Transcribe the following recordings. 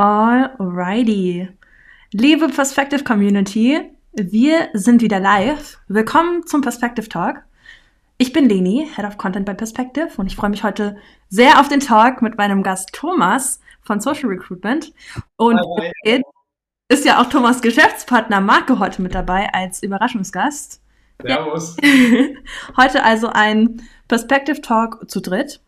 Alrighty. Liebe Perspective Community, wir sind wieder live. Willkommen zum Perspective Talk. Ich bin Leni, Head of Content bei Perspective und ich freue mich heute sehr auf den Talk mit meinem Gast Thomas von Social Recruitment. Und hi, hi. ist ja auch Thomas Geschäftspartner Marco heute mit dabei als Überraschungsgast. Servus. heute also ein Perspective Talk zu dritt.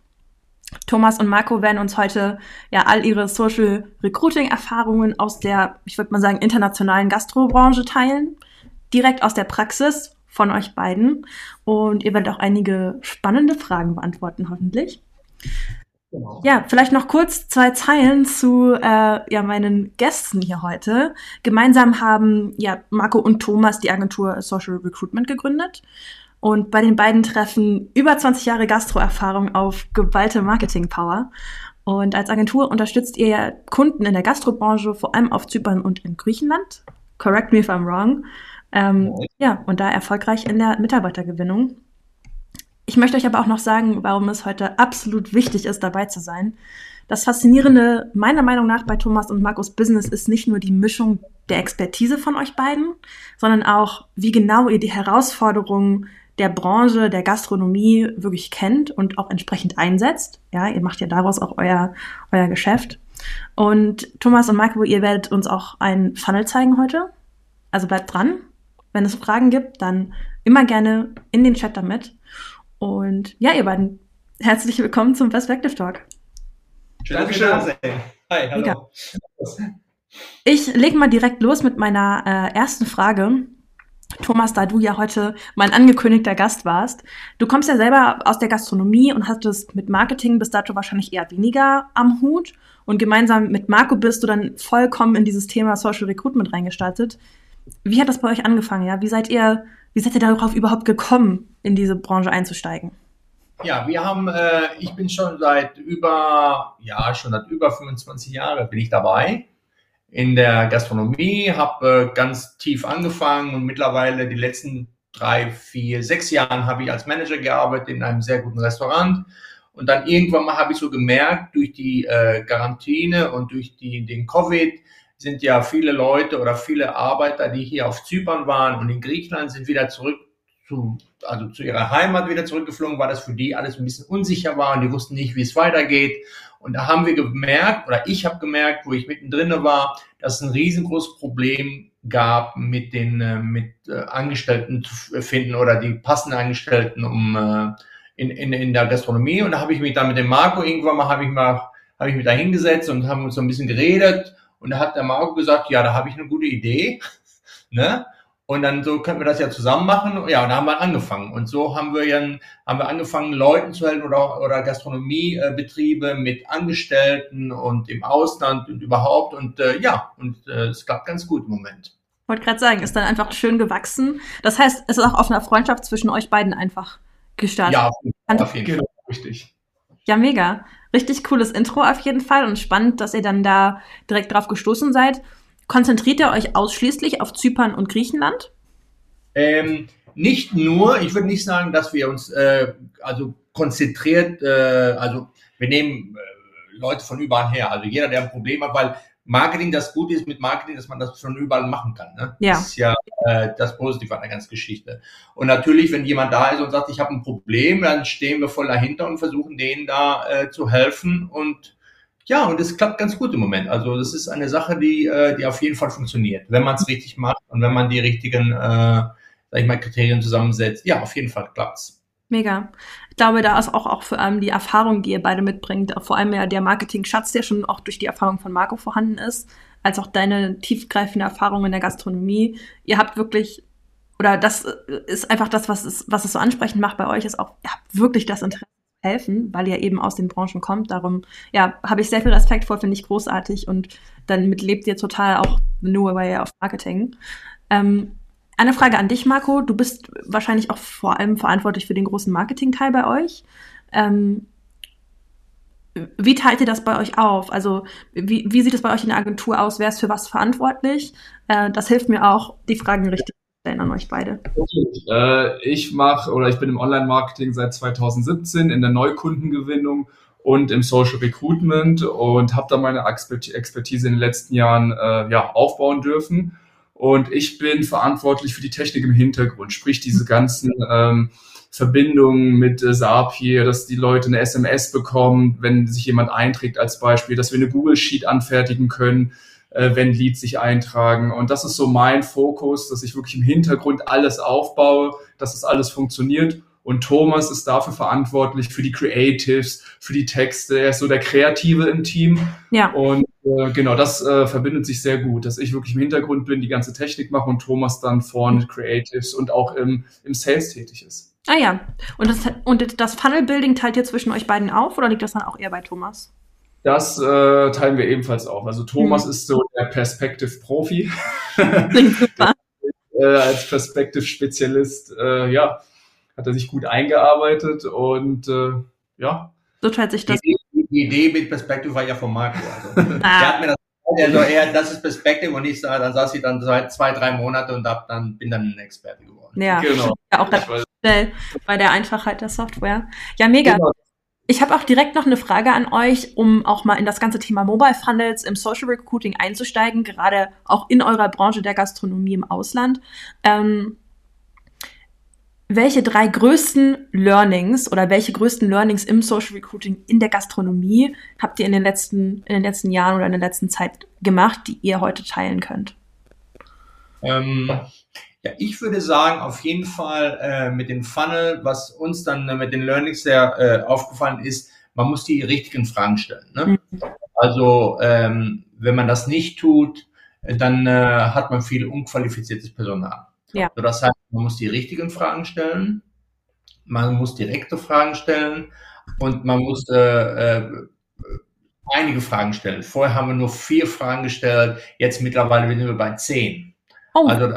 Thomas und Marco werden uns heute ja all ihre Social Recruiting Erfahrungen aus der, ich würde mal sagen, internationalen Gastrobranche teilen. Direkt aus der Praxis von euch beiden. Und ihr werdet auch einige spannende Fragen beantworten, hoffentlich. Genau. Ja, vielleicht noch kurz zwei Zeilen zu äh, ja, meinen Gästen hier heute. Gemeinsam haben ja Marco und Thomas die Agentur Social Recruitment gegründet. Und bei den beiden treffen über 20 Jahre Gastroerfahrung auf geballte Marketing-Power. Und als Agentur unterstützt ihr Kunden in der Gastrobranche, vor allem auf Zypern und in Griechenland. Correct me if I'm wrong. Ähm, ja, und da erfolgreich in der Mitarbeitergewinnung. Ich möchte euch aber auch noch sagen, warum es heute absolut wichtig ist, dabei zu sein. Das Faszinierende meiner Meinung nach bei Thomas und Markus Business ist nicht nur die Mischung der Expertise von euch beiden, sondern auch, wie genau ihr die Herausforderungen der Branche, der Gastronomie wirklich kennt und auch entsprechend einsetzt. Ja, ihr macht ja daraus auch euer, euer Geschäft. Und Thomas und Marco, ihr werdet uns auch einen Funnel zeigen heute. Also bleibt dran. Wenn es Fragen gibt, dann immer gerne in den Chat damit. Und ja, ihr beiden, herzlich willkommen zum Perspective Talk. Schön, dass ihr da seid. Hi, hallo. Ich lege mal direkt los mit meiner äh, ersten Frage. Thomas, da du ja heute mein angekündigter Gast warst, du kommst ja selber aus der Gastronomie und hattest mit Marketing bis dato wahrscheinlich eher weniger am Hut. Und gemeinsam mit Marco bist du dann vollkommen in dieses Thema Social Recruitment reingestartet. Wie hat das bei euch angefangen? Ja, wie seid ihr, wie seid ihr darauf überhaupt gekommen, in diese Branche einzusteigen? Ja, wir haben, äh, ich bin schon seit über, ja, schon seit über 25 Jahren bin ich dabei in der Gastronomie, habe äh, ganz tief angefangen und mittlerweile die letzten drei, vier, sechs Jahren habe ich als Manager gearbeitet in einem sehr guten Restaurant. Und dann irgendwann mal habe ich so gemerkt, durch die äh, Quarantäne und durch die, den Covid sind ja viele Leute oder viele Arbeiter, die hier auf Zypern waren und in Griechenland sind wieder zurück zu, also zu ihrer Heimat wieder zurückgeflogen, weil das für die alles ein bisschen unsicher war und die wussten nicht, wie es weitergeht. Und da haben wir gemerkt, oder ich habe gemerkt, wo ich mittendrin war, dass es ein riesengroßes Problem gab, mit den äh, mit äh, Angestellten zu finden oder die passenden Angestellten um äh, in, in, in der Gastronomie. Und da habe ich mich dann mit dem Marco irgendwann mal, habe ich mal, habe ich mich da hingesetzt und haben uns so ein bisschen geredet. Und da hat der Marco gesagt, ja, da habe ich eine gute Idee. ne? Und dann so könnten wir das ja zusammen machen. Ja, und da haben wir angefangen. Und so haben wir, ja, haben wir angefangen, Leuten zu helfen oder, oder Gastronomiebetriebe mit Angestellten und im Ausland und überhaupt. Und äh, ja, und äh, es klappt ganz gut im Moment. Wollte gerade sagen, ist dann einfach schön gewachsen. Das heißt, es ist auch auf einer Freundschaft zwischen euch beiden einfach gestartet. Ja, auf jeden Fall. Richtig. Ja, mega. Richtig cooles Intro auf jeden Fall und spannend, dass ihr dann da direkt drauf gestoßen seid. Konzentriert ihr euch ausschließlich auf Zypern und Griechenland? Ähm, nicht nur, ich würde nicht sagen, dass wir uns äh, also konzentriert, äh, also wir nehmen äh, Leute von überall her, also jeder, der ein Problem hat, weil Marketing, das Gute ist mit Marketing, dass man das von überall machen kann. Ne? Ja. Das ist ja äh, das Positive an der ganzen Geschichte. Und natürlich, wenn jemand da ist und sagt, ich habe ein Problem, dann stehen wir voll dahinter und versuchen denen da äh, zu helfen und ja, und es klappt ganz gut im Moment. Also das ist eine Sache, die, äh, die auf jeden Fall funktioniert, wenn man es richtig macht und wenn man die richtigen, äh, sag ich mal, Kriterien zusammensetzt. Ja, auf jeden Fall klappt's. Mega. Ich glaube, da ist auch, auch vor allem die Erfahrung, die ihr beide mitbringt, vor allem ja der Marketing-Schatz, der schon auch durch die Erfahrung von Marco vorhanden ist, als auch deine tiefgreifende Erfahrung in der Gastronomie. Ihr habt wirklich, oder das ist einfach das, was es, was es so ansprechend macht bei euch, ist auch, ihr habt wirklich das Interesse helfen, weil ihr eben aus den Branchen kommt. Darum, ja, habe ich sehr viel Respekt vor, finde ich großartig und dann mitlebt ihr total auch new way of Marketing. Ähm, eine Frage an dich, Marco. Du bist wahrscheinlich auch vor allem verantwortlich für den großen Marketing-Teil bei euch. Ähm, wie teilt ihr das bei euch auf? Also wie, wie sieht es bei euch in der Agentur aus? Wer ist für was verantwortlich? Äh, das hilft mir auch, die Fragen richtig an euch beide? Äh, ich mache oder ich bin im Online-Marketing seit 2017 in der Neukundengewinnung und im Social Recruitment und habe da meine Expertise in den letzten Jahren äh, ja, aufbauen dürfen. Und ich bin verantwortlich für die Technik im Hintergrund, sprich diese ganzen ähm, Verbindungen mit äh, Zapier, dass die Leute eine SMS bekommen, wenn sich jemand einträgt als Beispiel, dass wir eine Google Sheet anfertigen können, wenn Leads sich eintragen. Und das ist so mein Fokus, dass ich wirklich im Hintergrund alles aufbaue, dass das alles funktioniert. Und Thomas ist dafür verantwortlich für die Creatives, für die Texte. Er ist so der Kreative im Team. Ja. Und äh, genau, das äh, verbindet sich sehr gut, dass ich wirklich im Hintergrund bin, die ganze Technik mache und Thomas dann vorne Creatives und auch im, im Sales tätig ist. Ah ja. Und das, und das Funnel-Building teilt ihr zwischen euch beiden auf oder liegt das dann auch eher bei Thomas? Das äh, teilen wir ebenfalls auf. Also Thomas mhm. ist so der Perspective-Profi. super. äh, als Perspective-Spezialist, äh, ja, hat er sich gut eingearbeitet und äh, ja. So teilt sich das. Die, die Idee mit Perspective war ja von Marco. Also, ah. Er hat mir das also er, das ist Perspective und ich dann saß ich dann seit zwei, drei Monate und hab dann, bin dann ein Experte geworden. Ja, genau. ja auch das schnell bei der Einfachheit der Software. Ja, mega. Genau. Ich habe auch direkt noch eine Frage an euch, um auch mal in das ganze Thema Mobile Funnels im Social Recruiting einzusteigen, gerade auch in eurer Branche der Gastronomie im Ausland. Ähm, welche drei größten Learnings oder welche größten Learnings im Social Recruiting in der Gastronomie habt ihr in den letzten, in den letzten Jahren oder in der letzten Zeit gemacht, die ihr heute teilen könnt? Ähm, ja, ich würde sagen, auf jeden Fall äh, mit dem Funnel, was uns dann äh, mit den Learnings sehr äh, aufgefallen ist, man muss die richtigen Fragen stellen. Ne? Mhm. Also ähm, wenn man das nicht tut, dann äh, hat man viel unqualifiziertes Personal. Ja. So, das heißt, man muss die richtigen Fragen stellen, man muss direkte Fragen stellen und man muss äh, äh, einige Fragen stellen. Vorher haben wir nur vier Fragen gestellt, jetzt mittlerweile sind wir bei zehn. Oh. Also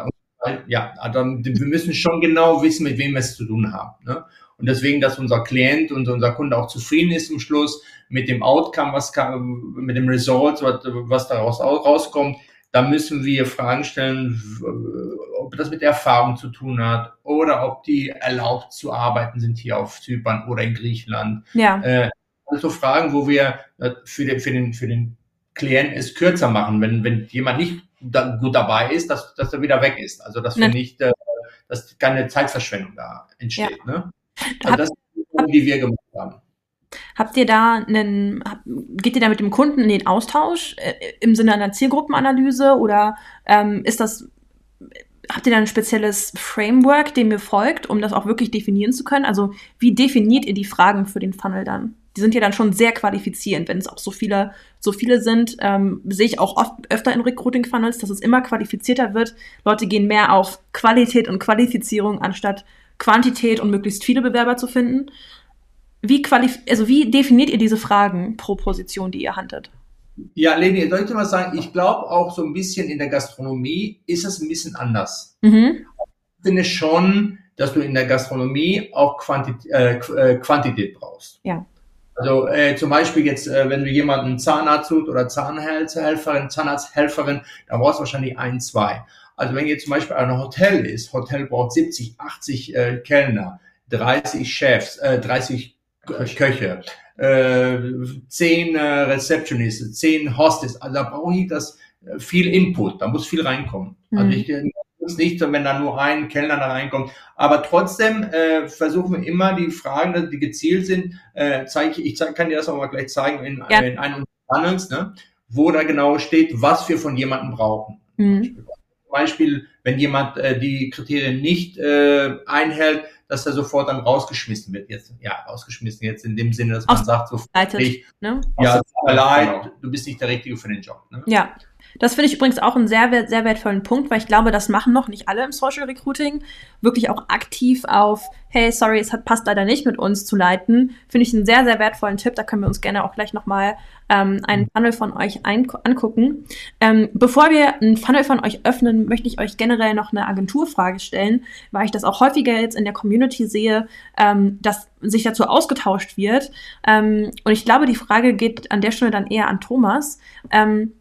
ja, also wir müssen schon genau wissen, mit wem wir es zu tun haben. Ne? Und deswegen, dass unser Klient und unser Kunde auch zufrieden ist im Schluss mit dem Outcome, was kann, mit dem Result, was, was daraus rauskommt, da müssen wir Fragen stellen, ob das mit Erfahrung zu tun hat oder ob die erlaubt zu arbeiten sind hier auf Zypern oder in Griechenland. Ja. Äh, also Fragen, wo wir äh, für den, für den, für den Klienten es kürzer machen, wenn, wenn jemand nicht da, gut dabei ist, dass, dass er wieder weg ist. Also dass wir nicht, äh, dass keine Zeitverschwendung da entsteht. Ja. Ne? Also das ist die, die wir gemacht haben. Habt ihr da einen, geht ihr da mit dem Kunden in den Austausch äh, im Sinne einer Zielgruppenanalyse oder ähm, ist das, habt ihr da ein spezielles Framework, dem ihr folgt, um das auch wirklich definieren zu können? Also wie definiert ihr die Fragen für den Funnel dann? Die sind ja dann schon sehr qualifizierend, wenn es auch so viele, so viele sind, ähm, sehe ich auch oft öfter in Recruiting-Funnels, dass es immer qualifizierter wird. Leute gehen mehr auf Qualität und Qualifizierung anstatt Quantität und möglichst viele Bewerber zu finden. Wie, qualif also wie definiert ihr diese Fragen pro Position, die ihr handelt? Ja, Leni, soll ich dir mal sagen, ich glaube auch so ein bisschen in der Gastronomie ist es ein bisschen anders. Mhm. Ich finde schon, dass du in der Gastronomie auch Quantität, äh, äh, Quantität brauchst. Ja. Also äh, zum Beispiel jetzt, äh, wenn du jemanden Zahnarzt suchst oder Zahnhelferin, Zahnarzthelferin, dann brauchst du wahrscheinlich ein, zwei. Also wenn jetzt zum Beispiel ein Hotel ist, Hotel braucht 70, 80 äh, Kellner, 30 Chefs, äh, 30 Köche, äh, zehn äh, Receptionists, zehn Hostess. Also da brauche ich das äh, viel Input, da muss viel reinkommen. Mhm. Also ich muss nicht, wenn da nur ein Kellner da reinkommt. Aber trotzdem äh, versuchen wir immer die Fragen, die gezielt sind, äh, zeige ich, ich zeig, kann dir das auch mal gleich zeigen in, ja. in einem Funnels, ne, wo da genau steht, was wir von jemandem brauchen. Mhm. Zum Beispiel, wenn jemand äh, die Kriterien nicht äh, einhält, dass er sofort dann rausgeschmissen wird. Jetzt, ja, rausgeschmissen jetzt in dem Sinne, dass man Aus sagt, so, ich, ne? ja, leid, genau. du bist nicht der Richtige für den Job. Ne? Ja, das finde ich übrigens auch einen sehr, sehr wertvollen Punkt, weil ich glaube, das machen noch nicht alle im Social Recruiting. Wirklich auch aktiv auf, hey, sorry, es hat, passt leider nicht mit uns zu leiten. Finde ich einen sehr, sehr wertvollen Tipp. Da können wir uns gerne auch gleich nochmal ähm, einen Funnel von euch ein angucken. Ähm, bevor wir einen Funnel von euch öffnen, möchte ich euch generell noch eine Agenturfrage stellen, weil ich das auch häufiger jetzt in der Community sehe, ähm, dass sich dazu ausgetauscht wird. Ähm, und ich glaube, die Frage geht an der Stelle dann eher an Thomas. Ähm,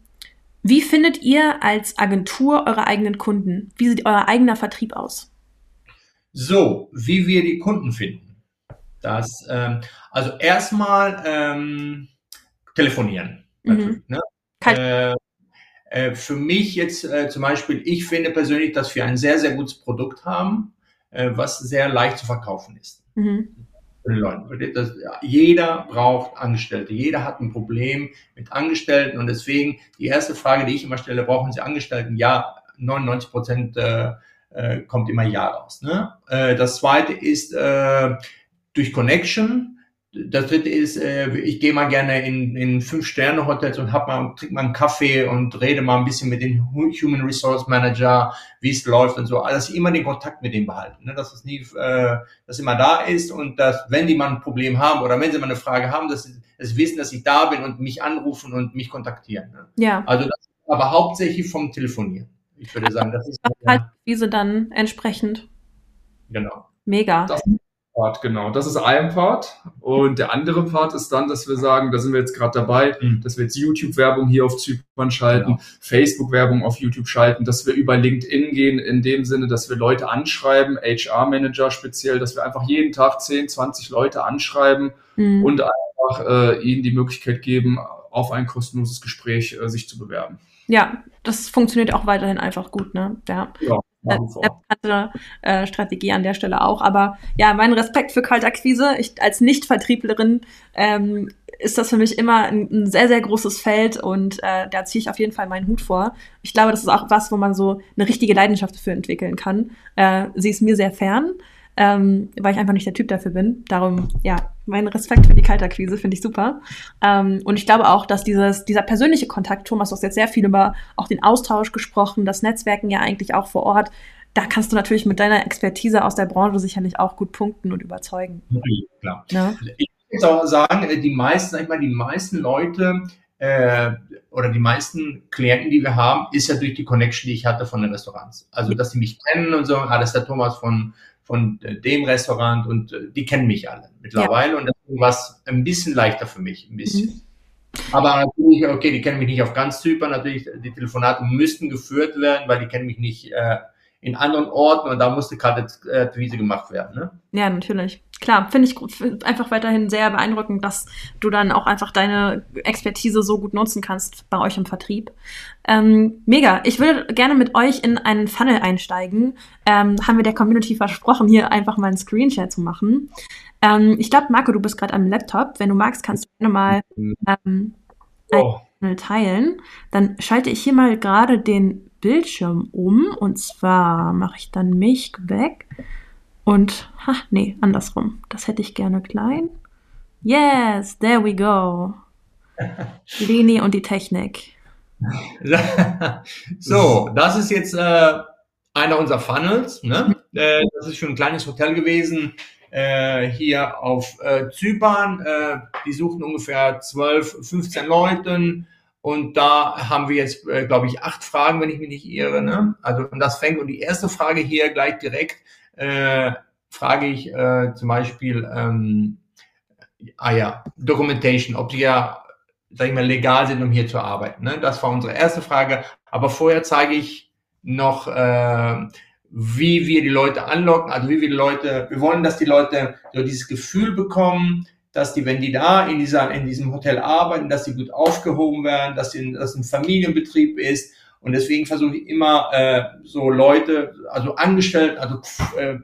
wie findet ihr als Agentur eure eigenen Kunden? Wie sieht euer eigener Vertrieb aus? So, wie wir die Kunden finden. Das, ähm, also erstmal ähm, telefonieren. Mhm. Ne? Äh, äh, für mich jetzt äh, zum Beispiel, ich finde persönlich, dass wir ein sehr, sehr gutes Produkt haben, äh, was sehr leicht zu verkaufen ist. Mhm. Das, jeder braucht Angestellte. Jeder hat ein Problem mit Angestellten und deswegen die erste Frage, die ich immer stelle, brauchen Sie Angestellten? Ja, 99 Prozent äh, äh, kommt immer Ja raus. Ne? Äh, das zweite ist äh, durch Connection das dritte ist, äh, ich gehe mal gerne in, in Fünf-Sterne-Hotels und hab mal, trink mal einen Kaffee und rede mal ein bisschen mit dem Human Resource Manager, wie es läuft und so. Also, dass ich immer den Kontakt mit dem behalten, ne? dass es nie, äh, dass immer da ist und dass, wenn die mal ein Problem haben oder wenn sie mal eine Frage haben, dass sie, dass sie wissen, dass ich da bin und mich anrufen und mich kontaktieren. Ne? Ja. Also, das, aber hauptsächlich vom Telefonieren. Ich würde sagen, das ist. Halt, wie sie dann entsprechend. Genau. Mega. Das, Part, genau. Das ist ein Part. Und der andere Part ist dann, dass wir sagen, da sind wir jetzt gerade dabei, mhm. dass wir jetzt YouTube-Werbung hier auf Zypern schalten, genau. Facebook-Werbung auf YouTube schalten, dass wir über LinkedIn gehen, in dem Sinne, dass wir Leute anschreiben, HR-Manager speziell, dass wir einfach jeden Tag 10, 20 Leute anschreiben mhm. und einfach äh, ihnen die Möglichkeit geben, auf ein kostenloses Gespräch äh, sich zu bewerben. Ja, das funktioniert auch weiterhin einfach gut, ne? Ja. ja hatte äh, Strategie an der Stelle auch. Aber ja, mein Respekt für Kaltakquise. Ich als Nicht-Vertrieblerin ähm, ist das für mich immer ein, ein, sehr, sehr großes Feld und äh, da ziehe ich auf jeden Fall meinen Hut vor. Ich glaube, das ist auch was, wo man so eine richtige Leidenschaft für entwickeln kann. Äh, sie ist mir sehr fern ähm, weil ich einfach nicht der Typ dafür bin. Darum, ja, mein Respekt für die Kaltakquise finde ich super. Ähm, und ich glaube auch, dass dieses, dieser persönliche Kontakt, Thomas, du hast jetzt sehr viel über auch den Austausch gesprochen, das Netzwerken ja eigentlich auch vor Ort. Da kannst du natürlich mit deiner Expertise aus der Branche sicherlich auch gut punkten und überzeugen. Ja, klar. Ja? Ich muss auch sagen, die meisten, sag ich mal, die meisten Leute, äh, oder die meisten Klienten, die wir haben, ist ja durch die Connection, die ich hatte von den Restaurants. Also, dass sie mich kennen und so, ah, das ist der Thomas von, von äh, dem Restaurant und äh, die kennen mich alle mittlerweile ja. und deswegen war es ein bisschen leichter für mich, ein bisschen. Mhm. Aber natürlich, okay, die kennen mich nicht auf ganz Zypern, natürlich, die Telefonate müssten geführt werden, weil die kennen mich nicht äh, in anderen Orten und da musste gerade äh, Wiese gemacht werden. Ne? Ja, natürlich. Klar, finde ich einfach weiterhin sehr beeindruckend, dass du dann auch einfach deine Expertise so gut nutzen kannst bei euch im Vertrieb. Ähm, mega. Ich würde gerne mit euch in einen Funnel einsteigen. Ähm, haben wir der Community versprochen, hier einfach mal einen Screenshare zu machen. Ähm, ich glaube, Marco, du bist gerade am Laptop. Wenn du magst, kannst du gerne mal ähm, oh. Funnel teilen. Dann schalte ich hier mal gerade den Bildschirm um. Und zwar mache ich dann mich weg. Und, ha, nee, andersrum. Das hätte ich gerne klein. Yes, there we go. Leni und die Technik. so, das ist jetzt äh, einer unserer Funnels. Ne? Äh, das ist schon ein kleines Hotel gewesen äh, hier auf äh, Zypern. Äh, die suchen ungefähr 12, 15 Leuten. Und da haben wir jetzt, äh, glaube ich, acht Fragen, wenn ich mich nicht irre. Ne? Also und das fängt und die erste Frage hier gleich direkt äh, frage ich äh, zum Beispiel, ähm, ah ja, Documentation, ob sie ja, sag ich mal, legal sind, um hier zu arbeiten. Ne? Das war unsere erste Frage. Aber vorher zeige ich noch, äh, wie wir die Leute anlocken, also wie wir die Leute, wir wollen, dass die Leute so dieses Gefühl bekommen, dass die, wenn die da in, dieser, in diesem Hotel arbeiten, dass sie gut aufgehoben werden, dass, dass ein Familienbetrieb ist. Und deswegen versuche ich immer äh, so Leute, also Angestellte, also äh,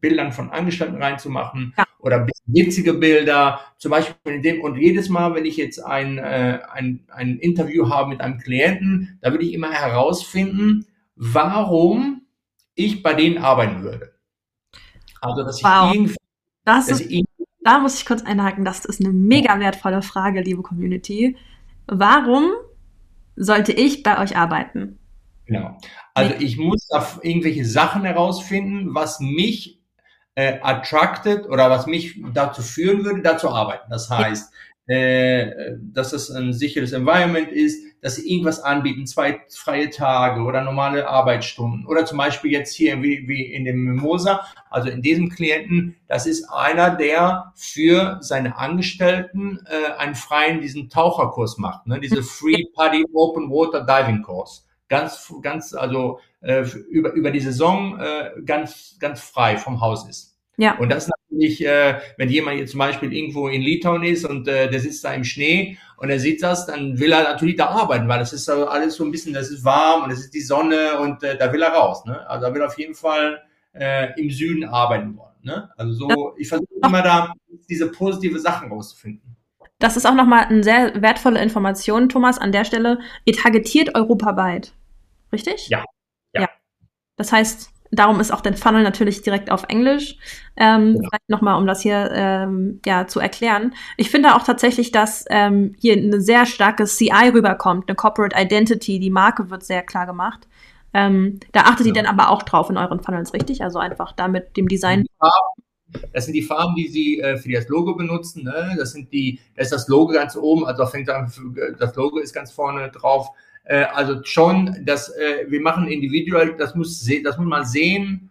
Bildern von Angestellten reinzumachen ja. oder witzige Bilder, zum Beispiel in dem, und jedes Mal, wenn ich jetzt ein, äh, ein, ein Interview habe mit einem Klienten, da würde ich immer herausfinden, warum ich bei denen arbeiten würde. Also, dass wow. ich irgendwie, das dass ist, ich da muss ich kurz einhaken, das ist eine mega wertvolle Frage, liebe Community. Warum sollte ich bei euch arbeiten? Genau. Also ich muss da irgendwelche Sachen herausfinden, was mich äh, attracted oder was mich dazu führen würde, da zu arbeiten. Das heißt, äh, dass es ein sicheres Environment ist, dass sie irgendwas anbieten, zwei freie Tage oder normale Arbeitsstunden. Oder zum Beispiel jetzt hier wie, wie in dem Mimosa, also in diesem Klienten, das ist einer, der für seine Angestellten äh, einen freien, diesen Taucherkurs macht, ne? diese Free Party Open Water Diving Course. Ganz, ganz, also äh, über, über die Saison äh, ganz, ganz frei vom Haus ist. Ja. Und das natürlich, äh, wenn jemand jetzt zum Beispiel irgendwo in Litauen ist und äh, der sitzt da im Schnee und er sieht das, dann will er natürlich da arbeiten, weil das ist also alles so ein bisschen, das ist warm und es ist die Sonne und äh, da will er raus. Ne? Also er will auf jeden Fall äh, im Süden arbeiten wollen. Ne? Also so, ich versuche immer da diese positive Sachen rauszufinden. Das ist auch nochmal eine sehr wertvolle Information, Thomas, an der Stelle. Ihr targetiert europaweit. Richtig? Ja. Ja. ja. Das heißt, darum ist auch der Funnel natürlich direkt auf Englisch. Ähm, ja. Vielleicht nochmal, um das hier ähm, ja, zu erklären. Ich finde auch tatsächlich, dass ähm, hier eine sehr starke CI rüberkommt, eine Corporate Identity, die Marke wird sehr klar gemacht. Ähm, da achtet ja. ihr dann aber auch drauf in euren Funnels, richtig? Also einfach da mit dem Design. Das sind die Farben, die sie äh, für das Logo benutzen. Ne? Das sind die, da ist das Logo ganz oben, also fängt an, das Logo ist ganz vorne drauf. Äh, also schon, dass äh, wir machen individuell, das muss, das muss man sehen.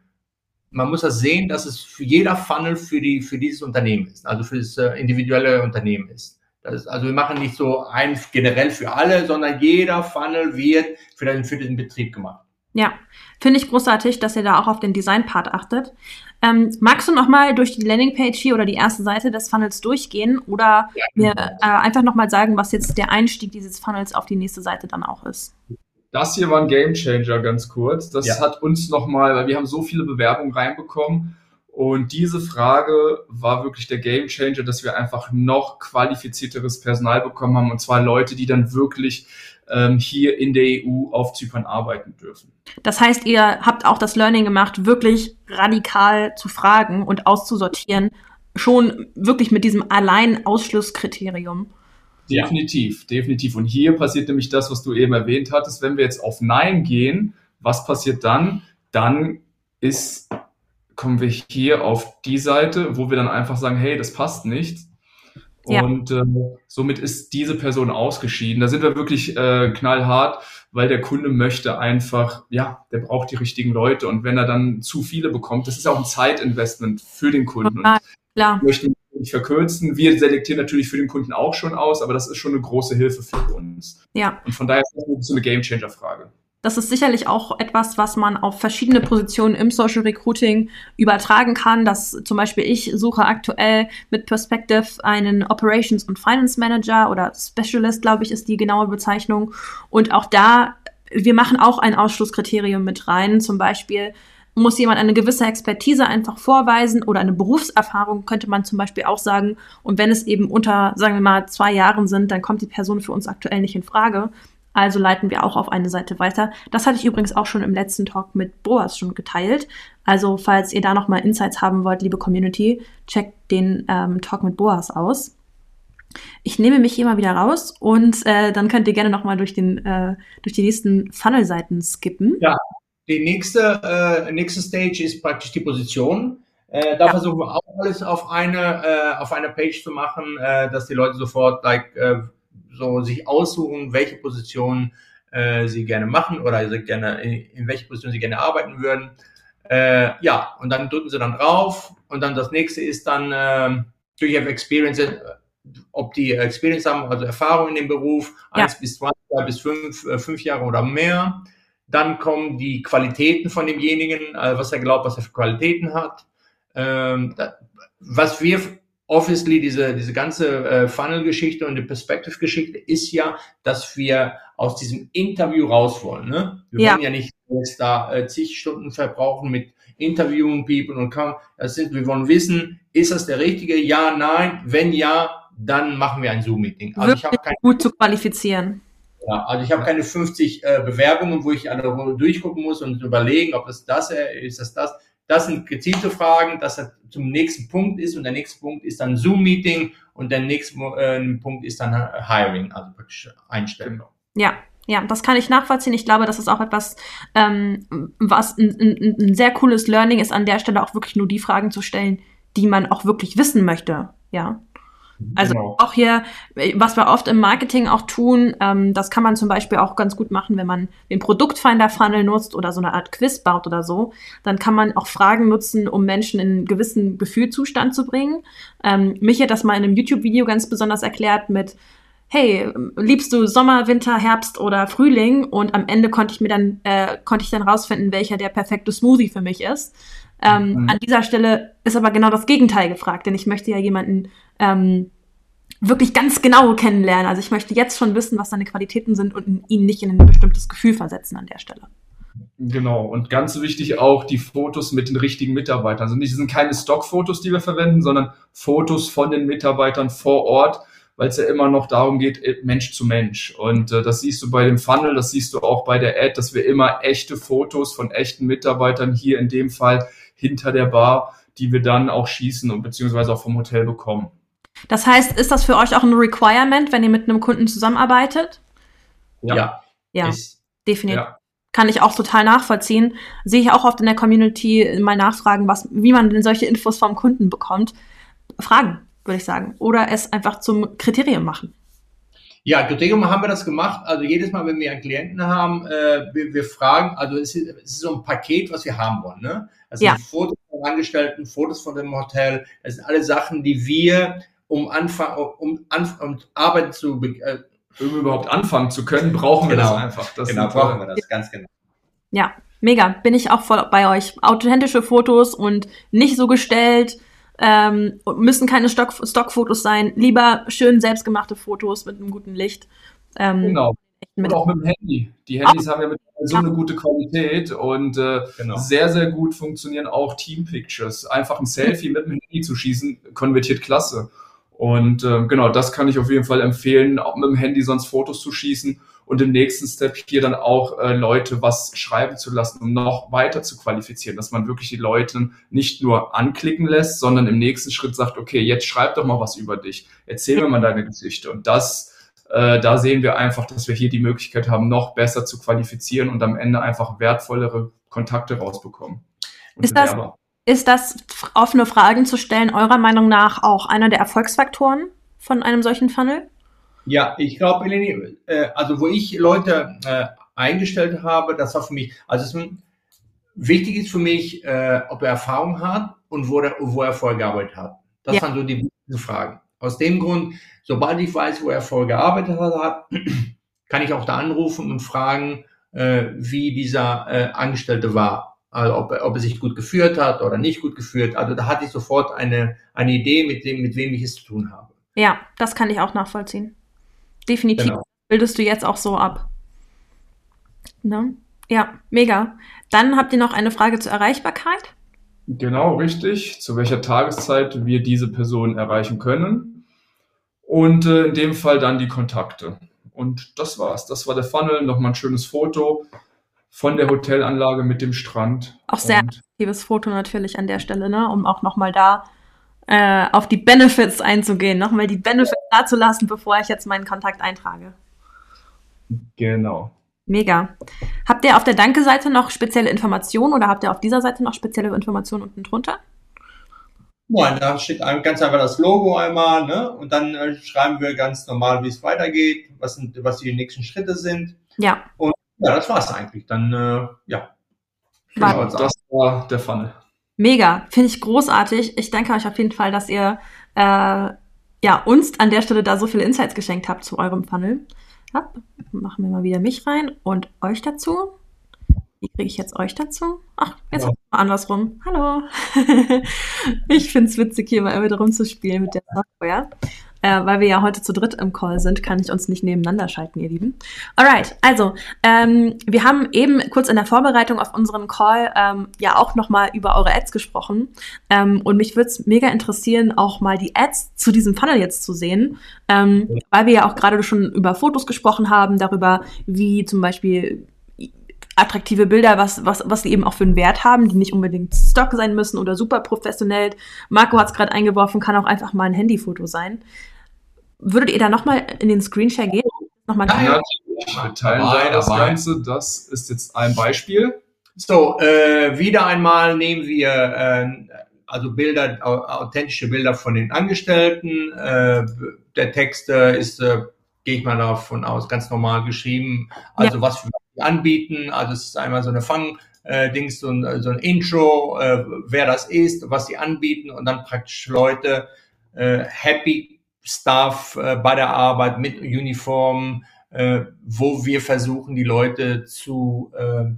Man muss das sehen, dass es für jeder Funnel für die für dieses Unternehmen ist, also für das äh, individuelle Unternehmen ist. Ist, also wir machen nicht so ein generell für alle, sondern jeder Funnel wird für den, für den Betrieb gemacht. Ja, finde ich großartig, dass ihr da auch auf den Design-Part achtet. Ähm, magst du nochmal durch die Landingpage hier oder die erste Seite des Funnels durchgehen oder ja. mir äh, einfach nochmal sagen, was jetzt der Einstieg dieses Funnels auf die nächste Seite dann auch ist? Das hier war ein Game Changer, ganz kurz. Das ja. hat uns nochmal, weil wir haben so viele Bewerbungen reinbekommen und diese Frage war wirklich der Game Changer, dass wir einfach noch qualifizierteres Personal bekommen haben und zwar Leute, die dann wirklich ähm, hier in der EU auf Zypern arbeiten dürfen. Das heißt, ihr habt auch das Learning gemacht, wirklich radikal zu fragen und auszusortieren, schon wirklich mit diesem Allein-Ausschlusskriterium. Definitiv, definitiv. Und hier passiert nämlich das, was du eben erwähnt hattest. Wenn wir jetzt auf Nein gehen, was passiert dann? Dann ist, kommen wir hier auf die Seite, wo wir dann einfach sagen, hey, das passt nicht. Ja. Und äh, somit ist diese Person ausgeschieden. Da sind wir wirklich äh, knallhart, weil der Kunde möchte einfach, ja, der braucht die richtigen Leute. Und wenn er dann zu viele bekommt, das ist auch ein Zeitinvestment für den Kunden. Ja, klar. Und möchten nicht verkürzen. Wir selektieren natürlich für den Kunden auch schon aus, aber das ist schon eine große Hilfe für uns. Ja. Und von daher ist das so eine Gamechanger-Frage. Das ist sicherlich auch etwas, was man auf verschiedene Positionen im Social Recruiting übertragen kann. Dass zum Beispiel ich suche aktuell mit Perspective einen Operations und Finance Manager oder Specialist, glaube ich, ist die genaue Bezeichnung. Und auch da, wir machen auch ein Ausschlusskriterium mit rein. Zum Beispiel muss jemand eine gewisse Expertise einfach vorweisen oder eine Berufserfahrung, könnte man zum Beispiel auch sagen. Und wenn es eben unter, sagen wir mal, zwei Jahren sind, dann kommt die Person für uns aktuell nicht in Frage. Also leiten wir auch auf eine Seite weiter. Das hatte ich übrigens auch schon im letzten Talk mit Boas schon geteilt. Also falls ihr da nochmal Insights haben wollt, liebe Community, checkt den ähm, Talk mit Boas aus. Ich nehme mich hier mal wieder raus und äh, dann könnt ihr gerne nochmal durch, äh, durch die nächsten Funnel-Seiten skippen. Ja, die nächste, äh, nächste Stage ist praktisch die Position. Äh, da ja. versuchen wir auch alles auf eine, äh, auf eine Page zu machen, äh, dass die Leute sofort like, äh, so sich aussuchen, welche Position äh, sie gerne machen oder sie gerne in, in welche Position sie gerne arbeiten würden. Äh, ja, und dann drücken sie dann drauf und dann das nächste ist dann äh, do you have experience, äh, ob die Experience haben, also Erfahrung in dem Beruf, ja. eins bis zwei, zwei bis fünf, äh, fünf Jahre oder mehr. Dann kommen die Qualitäten von demjenigen, äh, was er glaubt, was er für Qualitäten hat. Ähm, da, was wir obviously diese, diese ganze äh, Funnel-Geschichte und die Perspective-Geschichte ist ja, dass wir aus diesem Interview raus wollen. Ne? Wir ja. wollen ja nicht jetzt da äh, zig Stunden verbrauchen mit Interviewen, People und kaum. Das sind, wir wollen wissen, ist das der richtige? Ja, nein. Wenn ja, dann machen wir ein Zoom-Meeting. Also Wirklich ich habe gut zu qualifizieren. Ja, also ich habe keine 50 äh, Bewerbungen, wo ich alle durchgucken muss und überlegen, ob das das ist, das das. Das sind gezielte Fragen, dass er zum nächsten Punkt ist und der nächste Punkt ist dann Zoom-Meeting und der nächste äh, Punkt ist dann Hiring, also praktisch Einstellung. Ja, ja, das kann ich nachvollziehen. Ich glaube, das ist auch etwas, ähm, was ein, ein, ein sehr cooles Learning ist, an der Stelle auch wirklich nur die Fragen zu stellen, die man auch wirklich wissen möchte. Ja. Also genau. auch hier, was wir oft im Marketing auch tun, ähm, das kann man zum Beispiel auch ganz gut machen, wenn man den Produktfinder-Funnel nutzt oder so eine Art Quiz baut oder so. Dann kann man auch Fragen nutzen, um Menschen in einen gewissen Gefühlzustand zu bringen. Ähm, mich hat das mal in einem YouTube-Video ganz besonders erklärt mit, hey, liebst du Sommer, Winter, Herbst oder Frühling? Und am Ende konnte ich mir dann, äh, konnte ich dann rausfinden, welcher der perfekte Smoothie für mich ist. Ähm, mhm. An dieser Stelle ist aber genau das Gegenteil gefragt, denn ich möchte ja jemanden ähm, wirklich ganz genau kennenlernen. Also ich möchte jetzt schon wissen, was seine Qualitäten sind und ihn nicht in ein bestimmtes Gefühl versetzen an der Stelle. Genau, und ganz wichtig auch die Fotos mit den richtigen Mitarbeitern. Also nicht, sind keine Stockfotos, die wir verwenden, sondern Fotos von den Mitarbeitern vor Ort, weil es ja immer noch darum geht, äh, Mensch zu Mensch. Und äh, das siehst du bei dem Funnel, das siehst du auch bei der Ad, dass wir immer echte Fotos von echten Mitarbeitern hier in dem Fall hinter der Bar, die wir dann auch schießen und beziehungsweise auch vom Hotel bekommen. Das heißt, ist das für euch auch ein Requirement, wenn ihr mit einem Kunden zusammenarbeitet? Ja. Ja, ja definitiv. Ja. Kann ich auch total nachvollziehen. Sehe ich auch oft in der Community mal nachfragen, was, wie man denn solche Infos vom Kunden bekommt. Fragen, würde ich sagen. Oder es einfach zum Kriterium machen. Ja, Kriterium haben wir das gemacht. Also jedes Mal, wenn wir einen Klienten haben, äh, wir, wir, fragen, also es ist, es ist, so ein Paket, was wir haben wollen. Ne? Also ja. Fotos von Angestellten, Fotos von dem Hotel, das sind alle Sachen, die wir um Anfang, um, Anf um Arbeit zu, äh, um überhaupt anfangen zu können, brauchen wir genau. das einfach. Das genau, brauchen wir das, ganz genau. Ja, mega. Bin ich auch voll bei euch. Authentische Fotos und nicht so gestellt, ähm, müssen keine Stock Stockfotos sein. Lieber schön selbstgemachte Fotos mit einem guten Licht. Ähm, genau. Und auch mit dem Handy. Die Handys oh. haben ja mit so eine gute Qualität und äh, genau. sehr, sehr gut funktionieren auch Team Pictures. Einfach ein Selfie mit dem Handy zu schießen, konvertiert klasse. Und äh, genau, das kann ich auf jeden Fall empfehlen, auch mit dem Handy sonst Fotos zu schießen und im nächsten Step hier dann auch äh, Leute was schreiben zu lassen, um noch weiter zu qualifizieren, dass man wirklich die Leute nicht nur anklicken lässt, sondern im nächsten Schritt sagt, okay, jetzt schreib doch mal was über dich, erzähl mir mal deine Geschichte. Und das, äh, da sehen wir einfach, dass wir hier die Möglichkeit haben, noch besser zu qualifizieren und am Ende einfach wertvollere Kontakte rausbekommen. Ist das, ist das, offene Fragen zu stellen, eurer Meinung nach auch einer der Erfolgsfaktoren von einem solchen Funnel? Ja, ich glaube, Eleni, äh, also wo ich Leute äh, eingestellt habe, das war für mich, also es, wichtig ist für mich, äh, ob er Erfahrung hat und wo, der, wo er vorher gearbeitet hat. Das ja. waren so die wichtigsten Fragen. Aus dem Grund, sobald ich weiß, wo er vorher gearbeitet hat, kann ich auch da anrufen und fragen, äh, wie dieser äh, Angestellte war also ob, ob er sich gut geführt hat oder nicht gut geführt. Also da hatte ich sofort eine, eine Idee, mit dem, mit wem ich es zu tun habe. Ja, das kann ich auch nachvollziehen. Definitiv genau. bildest du jetzt auch so ab. Ne? Ja, mega. Dann habt ihr noch eine Frage zur Erreichbarkeit? Genau, richtig. Zu welcher Tageszeit wir diese Person erreichen können. Und äh, in dem Fall dann die Kontakte. Und das war's. Das war der Funnel. Nochmal ein schönes Foto von der Hotelanlage mit dem Strand. Auch sehr aktives Foto natürlich an der Stelle, ne? um auch nochmal da äh, auf die Benefits einzugehen, nochmal die Benefits da zu lassen, bevor ich jetzt meinen Kontakt eintrage. Genau. Mega. Habt ihr auf der Danke-Seite noch spezielle Informationen oder habt ihr auf dieser Seite noch spezielle Informationen unten drunter? Nein, da steht ganz einfach das Logo einmal, ne? Und dann äh, schreiben wir ganz normal, wie es weitergeht, was, sind, was die nächsten Schritte sind. Ja. Und ja, das war's eigentlich. Dann, äh, ja. Genau, das war der Funnel. Mega, finde ich großartig. Ich danke euch auf jeden Fall, dass ihr äh, ja, uns an der Stelle da so viele Insights geschenkt habt zu eurem Funnel. Ja, machen wir mal wieder mich rein und euch dazu. Wie kriege ich jetzt euch dazu? Ach, jetzt ja. mal andersrum. Hallo. ich finde es witzig, hier mal wieder rumzuspielen mit der Software äh, weil wir ja heute zu dritt im Call sind, kann ich uns nicht nebeneinander schalten, ihr Lieben. Alright, also ähm, wir haben eben kurz in der Vorbereitung auf unseren Call ähm, ja auch nochmal über eure Ads gesprochen. Ähm, und mich würde es mega interessieren, auch mal die Ads zu diesem Funnel jetzt zu sehen, ähm, weil wir ja auch gerade schon über Fotos gesprochen haben, darüber, wie zum Beispiel attraktive Bilder, was, was, was sie eben auch für einen Wert haben, die nicht unbedingt Stock sein müssen oder super professionell. Marco hat es gerade eingeworfen, kann auch einfach mal ein Handyfoto sein. Würdet ihr da nochmal in den Screenshare gehen? Nochmal ja, ja, wir teilen dabei, das dabei. Ganze. Das ist jetzt ein Beispiel. So, äh, wieder einmal nehmen wir äh, also Bilder, authentische Bilder von den Angestellten. Äh, der Text äh, ist, äh, gehe ich mal davon aus, ganz normal geschrieben. Also ja. was wir anbieten. Also es ist einmal so eine Fang. Äh, Dings, so ein, so ein Intro, äh, wer das ist, was sie anbieten und dann praktisch Leute äh, happy Staff äh, bei der Arbeit mit Uniform, äh, wo wir versuchen, die Leute zu, äh,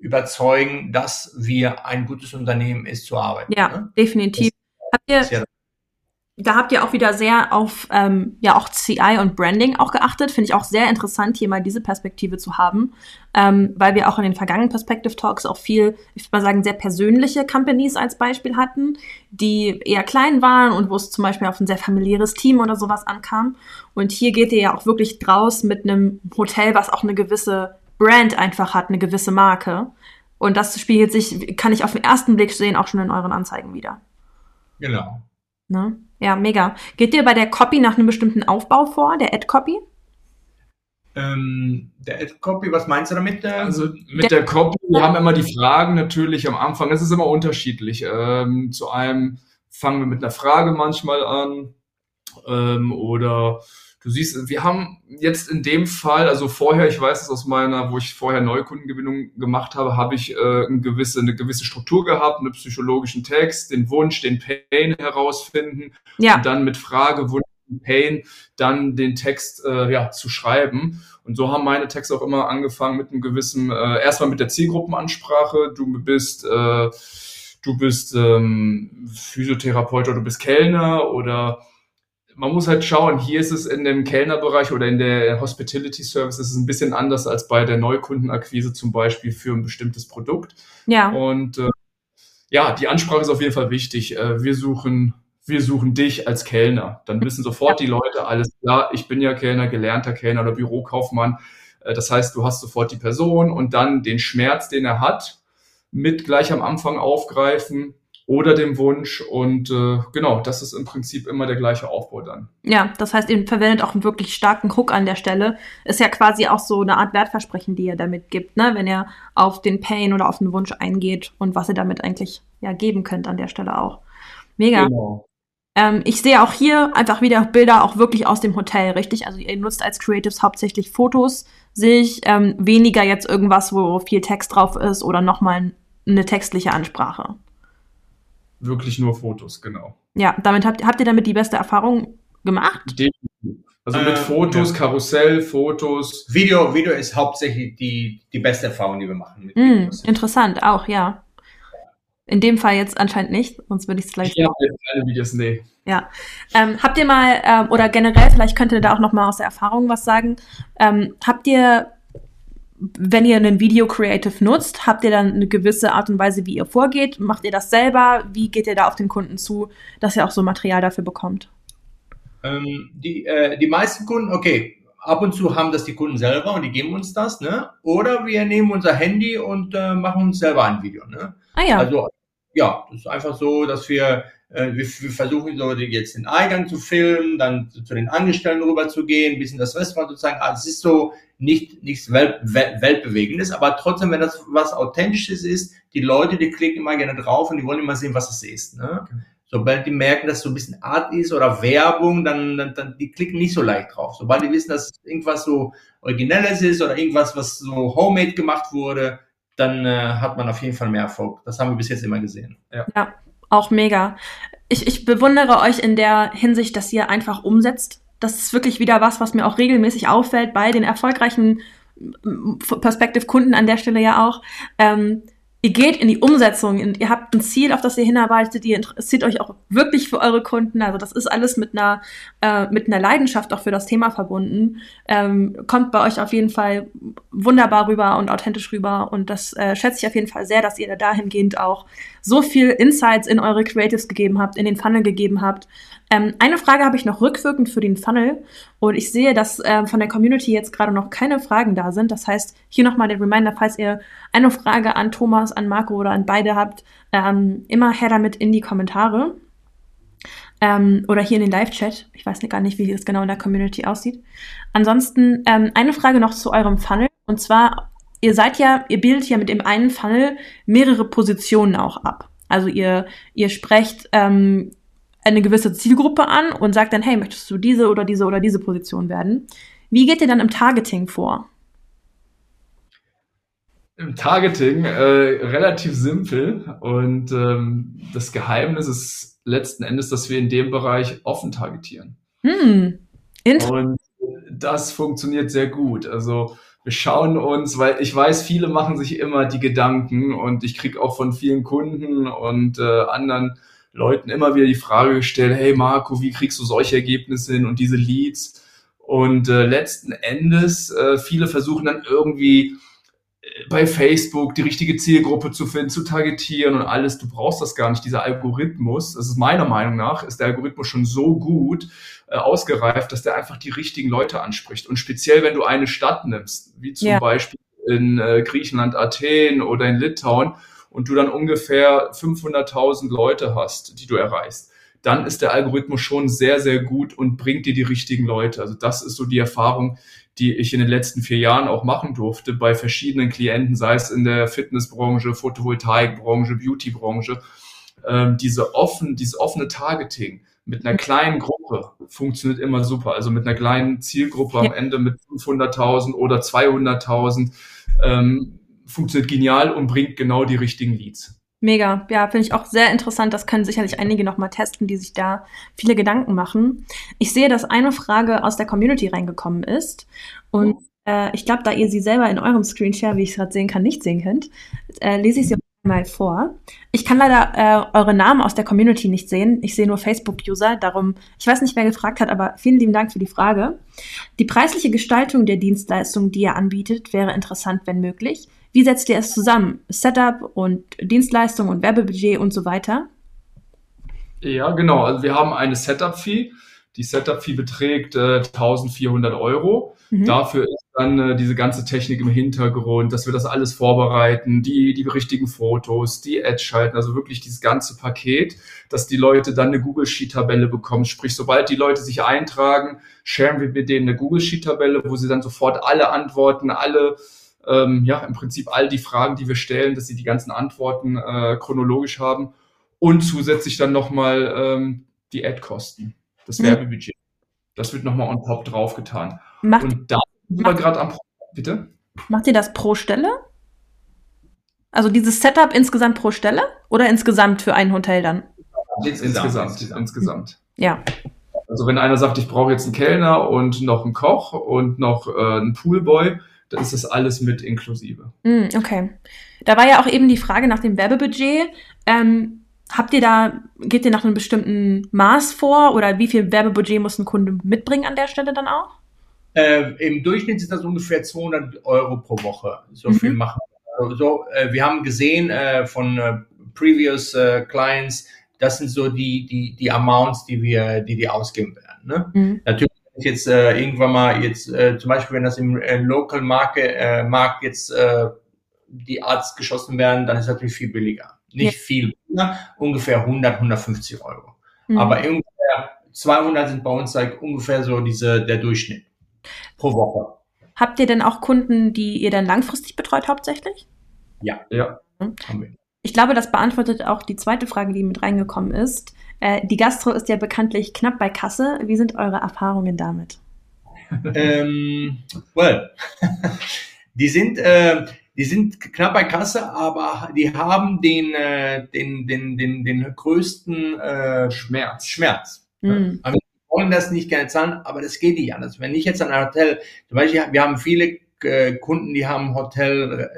überzeugen, dass wir ein gutes Unternehmen ist zu arbeiten. Ja, ne? definitiv. Habt ihr, da habt ihr auch wieder sehr auf ähm, ja auch CI und Branding auch geachtet. Finde ich auch sehr interessant, hier mal diese Perspektive zu haben, ähm, weil wir auch in den vergangenen Perspective Talks auch viel, ich würde mal sagen, sehr persönliche Companies als Beispiel hatten, die eher klein waren und wo es zum Beispiel auf ein sehr familiäres Team oder sowas ankam. Und hier geht ihr ja auch wirklich draus mit einem Hotel, was auch eine gewisse Brand einfach hat, eine gewisse Marke. Und das spiegelt sich, kann ich auf den ersten Blick sehen, auch schon in euren Anzeigen wieder. genau. Ne? Ja, mega. Geht ihr bei der Copy nach einem bestimmten Aufbau vor, der Ad-Copy? Ähm, der Ad-Copy, was meinst du damit? äh? Also mit der Copy, wir haben immer die Fragen natürlich am Anfang. Es ist immer unterschiedlich. Ähm, zu einem fangen wir mit einer Frage manchmal an ähm, oder du siehst, wir haben jetzt in dem Fall, also vorher, ich weiß es aus meiner, wo ich vorher Neukundengewinnung gemacht habe, habe ich äh, eine, gewisse, eine gewisse Struktur gehabt, einen psychologischen Text, den Wunsch, den Pain herausfinden Ja, und dann mit Frage, Wunsch, Pain, dann den Text äh, ja, zu schreiben. Und so haben meine Texte auch immer angefangen mit einem gewissen, äh, erstmal mit der Zielgruppenansprache. Du bist, äh, du bist ähm, Physiotherapeut oder du bist Kellner oder man muss halt schauen, hier ist es in dem Kellnerbereich oder in der Hospitality Service ist es ein bisschen anders als bei der Neukundenakquise zum Beispiel für ein bestimmtes Produkt. ja, Und äh, ja, die Ansprache ist auf jeden Fall wichtig. Äh, wir suchen, wir suchen dich als Kellner. Dann wissen sofort die Leute, alles klar, ich bin ja Kellner, gelernter Kellner oder Bürokaufmann. Äh, das heißt, du hast sofort die Person und dann den Schmerz, den er hat, mit gleich am Anfang aufgreifen oder dem Wunsch. Und äh, genau, das ist im Prinzip immer der gleiche Aufbau dann. ja. Das heißt, ihr verwendet auch einen wirklich starken Hook an der Stelle. Ist ja quasi auch so eine Art Wertversprechen, die ihr damit gibt, ne? Wenn ihr auf den Pain oder auf den Wunsch eingeht und was ihr damit eigentlich ja geben könnt an der Stelle auch. Mega. Genau. Ähm, ich sehe auch hier einfach wieder Bilder auch wirklich aus dem Hotel, richtig? Also ihr nutzt als Creatives hauptsächlich Fotos, sehe ich ähm, weniger jetzt irgendwas, wo viel Text drauf ist oder nochmal eine textliche Ansprache. Wirklich nur Fotos, genau. Ja, damit habt, habt ihr damit die beste Erfahrung gemacht? Definitiv. Also Äh, mit Fotos, ja. Karussell, Fotos. Video, Video ist hauptsächlich die, die beste Erfahrung, die wir machen. Mit Videos. interessant, auch, ja. In dem Fall jetzt anscheinend nicht, sonst würde ich es gleich. Ich habe jetzt keine Videos, nee. Ja. Ähm, habt ihr mal, ähm, oder generell, vielleicht könnt ihr da auch noch mal aus der Erfahrung was sagen, ähm, habt ihr, wenn ihr einen Video Creative nutzt, habt ihr dann eine gewisse Art und Weise, wie ihr vorgeht? Macht ihr das selber? Wie geht ihr da auf den Kunden zu, dass ihr auch so Material dafür bekommt? Ähm, die, äh, die meisten Kunden, okay, ab und zu haben das die Kunden selber und die geben uns das, ne? Oder wir nehmen unser Handy und äh, machen uns selber ein Video, ne? Ah ja, Also ja, das ist einfach so, dass wir, wir, wir versuchen so jetzt den Eingang zu filmen, dann zu, zu den Angestellten rüber zu gehen, ein bisschen das Restaurant zu zeigen. Also es ist so nicht nichts Welt, Welt, weltbewegendes, aber trotzdem, wenn das was authentisches ist, die Leute, die klicken immer gerne drauf und die wollen immer sehen, was es ist. Ne? Okay. Sobald die merken, dass es so ein bisschen Art ist oder Werbung, dann, dann, dann die klicken nicht so leicht drauf. Sobald die wissen, dass irgendwas so Originelles ist oder irgendwas, was so homemade gemacht wurde, dann äh, hat man auf jeden Fall mehr Erfolg. Das haben wir bis jetzt immer gesehen. ja, auch mega. Ich, ich bewundere euch in der Hinsicht, dass ihr einfach umsetzt. Das ist wirklich wieder was, was mir auch regelmäßig auffällt bei den erfolgreichen Perspective-Kunden an der Stelle ja auch. Ähm, ihr geht in die Umsetzung und ihr habt ein Ziel, auf das ihr hinarbeitet, ihr interessiert euch auch wirklich für eure Kunden. Also das ist alles mit einer, äh, mit einer Leidenschaft auch für das Thema verbunden. Ähm, kommt bei euch auf jeden Fall wunderbar rüber und authentisch rüber. Und das äh, schätze ich auf jeden Fall sehr, dass ihr da dahingehend auch so viel Insights in eure Creatives gegeben habt, in den Funnel gegeben habt. Ähm, eine Frage habe ich noch rückwirkend für den Funnel. Und ich sehe, dass ähm, von der Community jetzt gerade noch keine Fragen da sind. Das heißt, hier nochmal der Reminder, falls ihr eine Frage an Thomas, an Marco oder an beide habt, ähm, immer her damit in die Kommentare. Ähm, oder hier in den Live-Chat. Ich weiß gar nicht, wie das genau in der Community aussieht. Ansonsten ähm, eine Frage noch zu eurem Funnel. Und zwar, ihr seid ja, ihr bildet ja mit dem einen Funnel mehrere Positionen auch ab. Also ihr, ihr sprecht ähm, eine gewisse Zielgruppe an und sagt dann, hey, möchtest du diese oder diese oder diese Position werden? Wie geht ihr dann im Targeting vor? Im Targeting äh, relativ simpel und ähm, das Geheimnis ist letzten Endes, dass wir in dem Bereich offen targetieren. Hm, Und das funktioniert sehr gut. Also wir schauen uns, weil ich weiß, viele machen sich immer die Gedanken und ich kriege auch von vielen Kunden und äh, anderen Leuten immer wieder die Frage gestellt, hey Marco, wie kriegst du solche Ergebnisse hin und diese Leads? Und äh, letzten Endes, äh, viele versuchen dann irgendwie äh, bei Facebook die richtige Zielgruppe zu finden, zu targetieren und alles. Du brauchst das gar nicht, dieser Algorithmus. Das ist meiner Meinung nach, ist der Algorithmus schon so gut äh, ausgereift, dass der einfach die richtigen Leute anspricht. Und speziell, wenn du eine Stadt nimmst, wie zum ja. Beispiel in äh, Griechenland, Athen oder in Litauen, und du dann ungefähr 500.000 Leute hast, die du erreichst, dann ist der Algorithmus schon sehr, sehr gut und bringt dir die richtigen Leute. Also das ist so die Erfahrung, die ich in den letzten vier Jahren auch machen durfte bei verschiedenen Klienten, sei es in der Fitnessbranche, Photovoltaikbranche, Beautybranche. Ähm, diese offen, dieses offene Targeting mit einer kleinen Gruppe funktioniert immer super. Also mit einer kleinen Zielgruppe am Ende mit 500.000 oder 200.000 ähm, funktioniert genial und bringt genau die richtigen Leads. Mega, ja, finde ich auch sehr interessant. Das können sicherlich einige nochmal testen, die sich da viele Gedanken machen. Ich sehe, dass eine Frage aus der Community reingekommen ist. Und äh, ich glaube, da ihr sie selber in eurem Screenshare, wie ich es gerade sehen kann, nicht sehen könnt, äh, lese ich sie mal vor. Ich kann leider äh, eure Namen aus der Community nicht sehen. Ich sehe nur Facebook-User. Darum, ich weiß nicht, wer gefragt hat, aber vielen lieben Dank für die Frage. Die preisliche Gestaltung der Dienstleistung, die ihr anbietet, wäre interessant, wenn möglich. Wie setzt ihr es zusammen? Setup und Dienstleistung und Werbebudget und so weiter? Ja, genau. Also wir haben eine Setup-Fee. Die Setup-Fee beträgt äh, 1400 Euro. Mhm. Dafür ist dann äh, diese ganze Technik im Hintergrund, dass wir das alles vorbereiten, die, die richtigen Fotos, die Ads schalten, also wirklich dieses ganze Paket, dass die Leute dann eine Google Sheet-Tabelle bekommen. Sprich, sobald die Leute sich eintragen, sharen wir mit denen eine Google Sheet-Tabelle, wo sie dann sofort alle Antworten, alle ähm, ja, im Prinzip all die Fragen, die wir stellen, dass sie die ganzen Antworten äh, chronologisch haben und zusätzlich dann nochmal ähm, die Ad-Kosten, das mhm. Werbebudget. Das wird nochmal on top draufgetan. Macht, und da sind wir gerade am Bitte? Macht ihr das pro Stelle? Also dieses Setup insgesamt pro Stelle oder insgesamt für ein Hotel dann? Insgesamt. Insgesamt. insgesamt. Ja. Also wenn einer sagt, ich brauche jetzt einen Kellner und noch einen Koch und noch äh, einen Poolboy, da ist das alles mit inklusive. Mm, okay. Da war ja auch eben die Frage nach dem Werbebudget. Ähm, habt ihr da, geht ihr nach einem bestimmten Maß vor oder wie viel Werbebudget muss ein Kunde mitbringen an der Stelle dann auch? Äh, Im Durchschnitt ist das ungefähr 200 Euro pro Woche. So mhm. viel machen wir. Also, äh, wir haben gesehen äh, von äh, previous äh, Clients, das sind so die, die, die Amounts, die wir, die die ausgeben werden. Ne? Mhm. Natürlich jetzt äh, irgendwann mal jetzt äh, zum Beispiel, wenn das im äh, Local Market, äh, Markt jetzt äh, die Arts geschossen werden, dann ist das natürlich viel billiger. Nicht ja. viel billiger, ungefähr 100, 150 Euro. Mhm. Aber ungefähr 200 sind bei uns like, ungefähr so diese der Durchschnitt pro Woche. Habt ihr denn auch Kunden, die ihr dann langfristig betreut hauptsächlich? Ja, ja. Mhm. Ich glaube, das beantwortet auch die zweite Frage, die mit reingekommen ist. Äh, die Gastro ist ja bekanntlich knapp bei Kasse. Wie sind eure Erfahrungen damit? ähm, well, die sind, äh, die sind knapp bei Kasse, aber die haben den, äh, den, den, den, den größten äh, Schmerz. Schmerz. Mhm. Also, wir wollen das nicht gerne zahlen, aber das geht nicht anders. Wenn ich jetzt an ein Hotel, zum Beispiel, wir haben viele äh, Kunden, die haben Hotel, äh,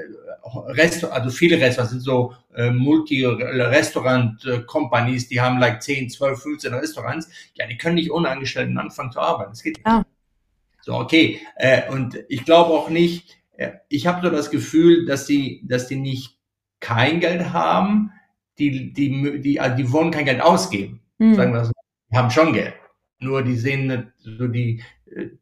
Restaurant, also viele Restaurants sind so äh, Multi-Restaurant-Companies, die haben like 10, 12, 15 Restaurants. Ja, die können nicht ohne Angestellten anfangen zu arbeiten. Das geht nicht. Ah. So, okay. Äh, und ich glaube auch nicht, äh, ich habe so das Gefühl, dass die, dass die nicht kein Geld haben, die, die, die, also die wollen kein Geld ausgeben. Mhm. Sagen wir so. Die haben schon Geld. Nur die sehen nicht so die,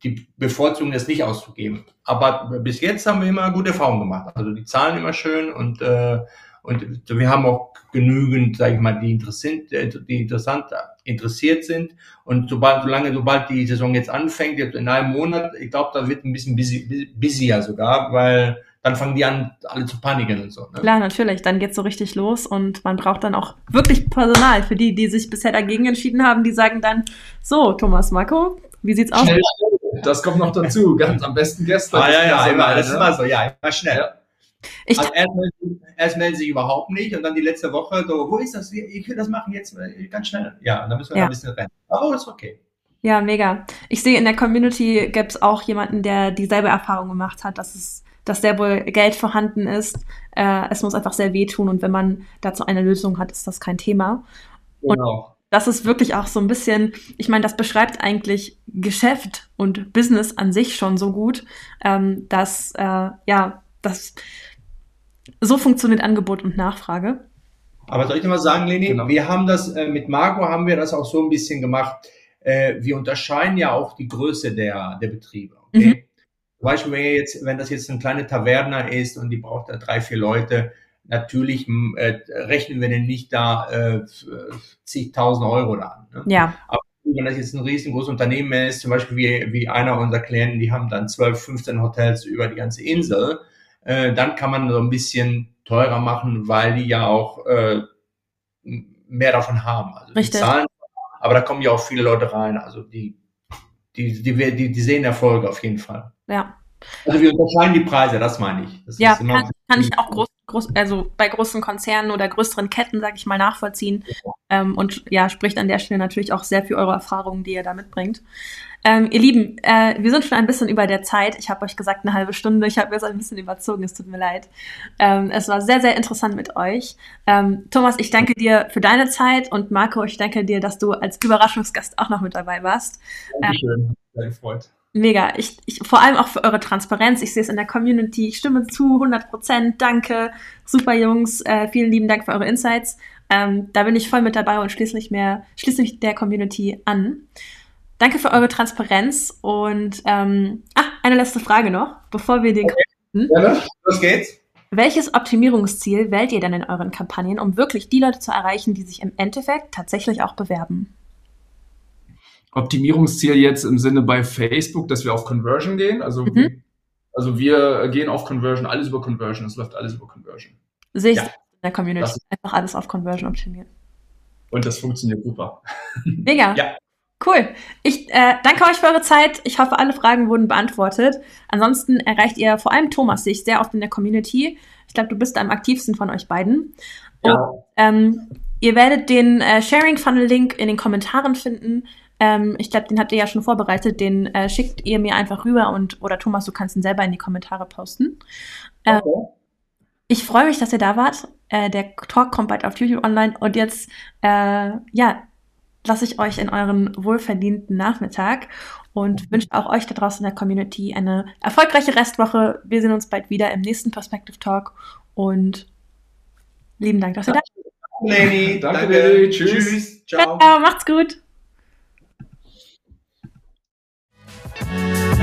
die bevorzugen es nicht auszugeben. Aber bis jetzt haben wir immer gute Erfahrungen gemacht. Also die zahlen immer schön und äh, und wir haben auch genügend, sage ich mal, die interessant, die interessant interessiert sind. Und sobald, solange, sobald die Saison jetzt anfängt, jetzt in einem Monat, ich glaube, da wird ein bisschen busy, busier sogar, weil dann fangen die an, alle zu paniken und so. Ne? Klar, natürlich. Dann geht's so richtig los und man braucht dann auch wirklich Personal für die, die sich bisher dagegen entschieden haben. Die sagen dann, so, Thomas Marco, wie sieht's aus? Schnell, das kommt noch dazu. Ganz am besten gestern. Ah, ja, ja, immer, das ist immer so, ja, immer schnell. Ja. Ich also erst, melden, erst melden sich überhaupt nicht und dann die letzte Woche so, wo ist das? Ich will das machen jetzt ganz schnell. Ja, dann müssen wir ja. ein bisschen rennen. Aber ist okay. Ja, mega. Ich sehe, in der Community gäbe es auch jemanden, der dieselbe Erfahrung gemacht hat, dass es dass sehr wohl Geld vorhanden ist. Äh, es muss einfach sehr wehtun und wenn man dazu eine Lösung hat, ist das kein Thema. Genau. Und das ist wirklich auch so ein bisschen, ich meine, das beschreibt eigentlich Geschäft und Business an sich schon so gut, ähm, dass äh, ja, das so funktioniert Angebot und Nachfrage. Aber soll ich mal sagen, Leni, genau. wir haben das äh, mit Marco haben wir das auch so ein bisschen gemacht. Äh, wir unterscheiden ja auch die Größe der, der Betriebe. Okay? Mhm. Zum Beispiel, wenn, jetzt, wenn das jetzt eine kleine Taverna ist und die braucht da drei, vier Leute, natürlich äh, rechnen wir denn nicht da äh, zigtausend Euro da an. Ne? Ja. Aber wenn das jetzt ein riesengroßes Unternehmen ist, zum Beispiel wie, wie einer unserer Klienten, die haben dann 12, 15 Hotels über die ganze Insel, äh, dann kann man so ein bisschen teurer machen, weil die ja auch äh, mehr davon haben. Also Richtig. Zahlen, aber da kommen ja auch viele Leute rein. Also die die, die, die, die sehen Erfolge auf jeden Fall. Ja. Also wir unterscheiden die Preise, das meine ich. Das ja, kann, kann, ich auch groß, groß, also bei großen Konzernen oder größeren Ketten, sage ich mal, nachvollziehen. Ähm, und ja, spricht an der Stelle natürlich auch sehr für eure Erfahrungen, die ihr da mitbringt. Ähm, ihr Lieben, äh, wir sind schon ein bisschen über der Zeit. Ich habe euch gesagt, eine halbe Stunde. Ich habe jetzt ein bisschen überzogen, es tut mir leid. Ähm, es war sehr, sehr interessant mit euch. Ähm, Thomas, ich danke dir für deine Zeit und Marco, ich danke dir, dass du als Überraschungsgast auch noch mit dabei warst. Dankeschön, sehr gefreut. Mega. Ich, ich, vor allem auch für eure Transparenz. Ich sehe es in der Community. Ich stimme zu, 100 Prozent. Danke. Super Jungs. Äh, vielen lieben Dank für eure Insights. Ähm, da bin ich voll mit dabei und schließe mich, mehr, schließe mich der Community an. Danke für eure Transparenz und ähm, ach, eine letzte Frage noch, bevor wir den okay. Ja, los geht's. Welches Optimierungsziel wählt ihr denn in euren Kampagnen, um wirklich die Leute zu erreichen, die sich im Endeffekt tatsächlich auch bewerben? Optimierungsziel jetzt im Sinne bei Facebook, dass wir auf Conversion gehen. Also, mhm. also wir gehen auf Conversion, alles über Conversion, es läuft alles über Conversion. Sehe ich ja. in der Community. Einfach alles auf Conversion optimieren. Und das funktioniert super. Mega. Ja. Cool. Ich äh, danke euch für eure Zeit. Ich hoffe, alle Fragen wurden beantwortet. Ansonsten erreicht ihr vor allem Thomas sich sehr oft in der Community. Ich glaube, du bist am aktivsten von euch beiden. Ja. Und, ähm, ihr werdet den äh, Sharing Funnel Link in den Kommentaren finden. Ähm, ich glaube, den habt ihr ja schon vorbereitet. Den äh, schickt ihr mir einfach rüber und oder Thomas, du kannst ihn selber in die Kommentare posten. Ähm, okay. Ich freue mich, dass ihr da wart. Äh, der Talk kommt bald auf YouTube online und jetzt äh, ja lasse ich euch in euren wohlverdienten Nachmittag und wünsche auch euch da draußen in der Community eine erfolgreiche Restwoche. Wir sehen uns bald wieder im nächsten Perspective Talk und lieben Dank, dass ihr da seid. Leni, danke, danke. Tschüss. Tschüss. Ciao. Ciao. Macht's gut. Bye.